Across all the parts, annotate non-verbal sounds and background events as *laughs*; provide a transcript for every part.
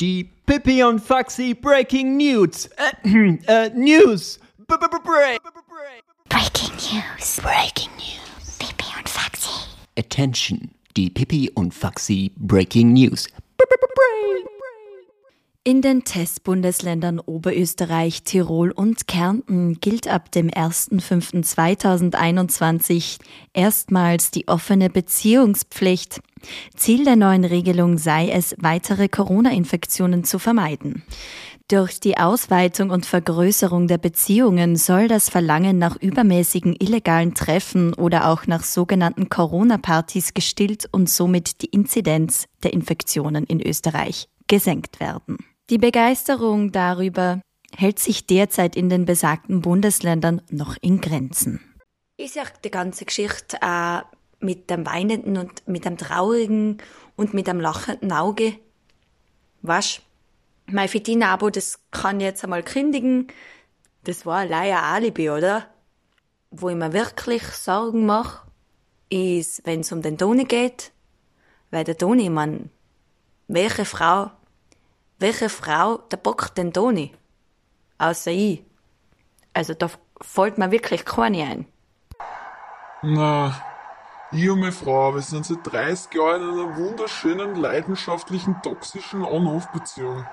Die Pippi und Foxy Breaking News. Äh, *clears throat* News. B -b -b Break. Breaking News. Breaking News. Pippi und Foxy. Attention. Die Pippi und Foxy Breaking News. In den Testbundesländern Oberösterreich, Tirol und Kärnten gilt ab dem 1.5.2021 erstmals die offene Beziehungspflicht. Ziel der neuen Regelung sei es, weitere Corona-Infektionen zu vermeiden. Durch die Ausweitung und Vergrößerung der Beziehungen soll das Verlangen nach übermäßigen illegalen Treffen oder auch nach sogenannten Corona-Partys gestillt und somit die Inzidenz der Infektionen in Österreich gesenkt werden. Die Begeisterung darüber hält sich derzeit in den besagten Bundesländern noch in Grenzen. Ich sag die ganze Geschichte auch mit dem weinenden und mit dem traurigen und mit dem lachenden Auge. Was? Mein Fitin-Abo, das kann ich jetzt einmal kündigen. Das war allein ein Alibi, oder? Wo ich mir wirklich Sorgen mache, ist, wenn es um den Toni geht. Weil der Toni, man, welche Frau welche Frau, der bockt den Toni? Außer ich. Also da fällt mir wirklich keine ein. Na, ich und meine Frau, wir sind seit 30 Jahren in einer wunderschönen, leidenschaftlichen, toxischen On-Off-Beziehung.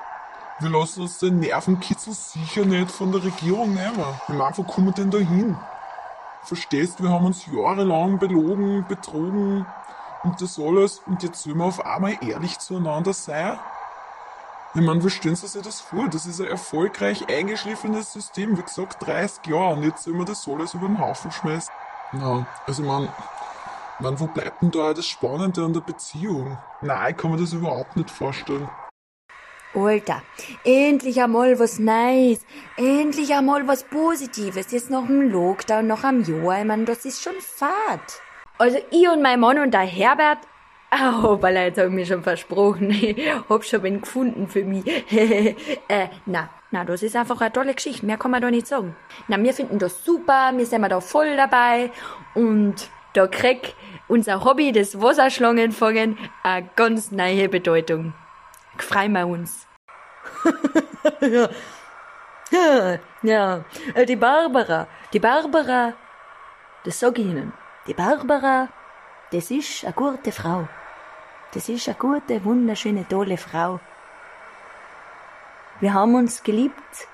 Wir lassen uns den Nervenkitzel sicher nicht von der Regierung nehmen. Ich meine, wo kommen wir denn da hin? Verstehst, wir haben uns jahrelang belogen, betrogen und das alles und jetzt sollen wir auf einmal ehrlich zueinander sein? Ich meine, wie stellen Sie sich das vor? Das ist ein erfolgreich eingeschliffenes System, wie gesagt, 30 Jahre und jetzt wir das alles über den Haufen schmeißen. Na, also ich meine, man, wo bleibt denn da das Spannende an der Beziehung? Nein, ich kann mir das überhaupt nicht vorstellen. Alter, endlich einmal was Neues, endlich einmal was Positives, jetzt nach dem Lockdown, nach einem Jahr, ich mein, das ist schon fad. Also ich und mein Mann und der Herbert, Oh, weil hab ich mir schon versprochen. *laughs* Hab schon wen gefunden für mich. *laughs* äh, na, na, das ist einfach eine tolle Geschichte. Mehr kann man da nicht sagen. Na, wir finden das super, wir sind da voll dabei und da kriegt unser Hobby, das Wasserschlangenfangen, eine ganz neue Bedeutung. Freuen wir uns. *laughs* ja. ja, äh, die Barbara, die Barbara, das sag ich Ihnen. Die Barbara, das ist eine gute Frau. Das ist eine gute, wunderschöne, tolle Frau. Wir haben uns geliebt.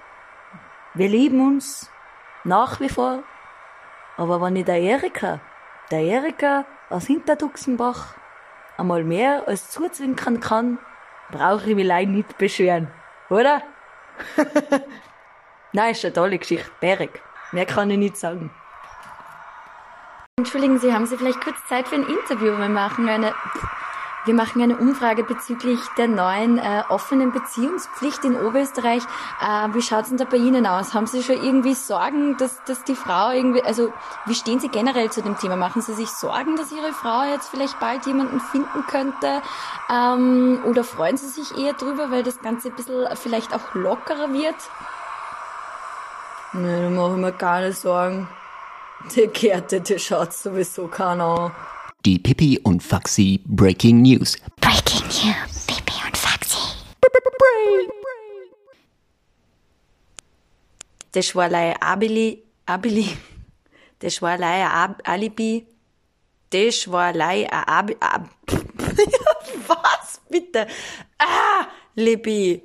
Wir lieben uns nach wie vor. Aber wenn ich der Erika, der Erika aus Hinterduxenbach, einmal mehr als zuzwinkern kann, brauche ich mich leider nicht beschweren. Oder? *laughs* Nein, ist eine tolle Geschichte. Berg. Mehr kann ich nicht sagen. Entschuldigen Sie, haben Sie vielleicht kurz Zeit für ein Interview? Wir machen eine, wir machen eine Umfrage bezüglich der neuen äh, offenen Beziehungspflicht in Oberösterreich. Äh, wie schaut's denn da bei Ihnen aus? Haben Sie schon irgendwie Sorgen, dass, dass die Frau irgendwie, also wie stehen Sie generell zu dem Thema? Machen Sie sich Sorgen, dass Ihre Frau jetzt vielleicht bald jemanden finden könnte? Ähm, oder freuen Sie sich eher drüber, weil das Ganze ein bisschen vielleicht auch lockerer wird? Nee, da mache ich mir keine Sorgen. Der Gerte, der schaut sowieso keiner an. Die Pippi und Foxy Breaking News. Breaking News. Pippi und Foxy. Der Schwarlei Abili, Abili, der Schwarlei Ab, Alibi, der Schwarlei Ab, Ab, *laughs* was bitte? Ah, Libby,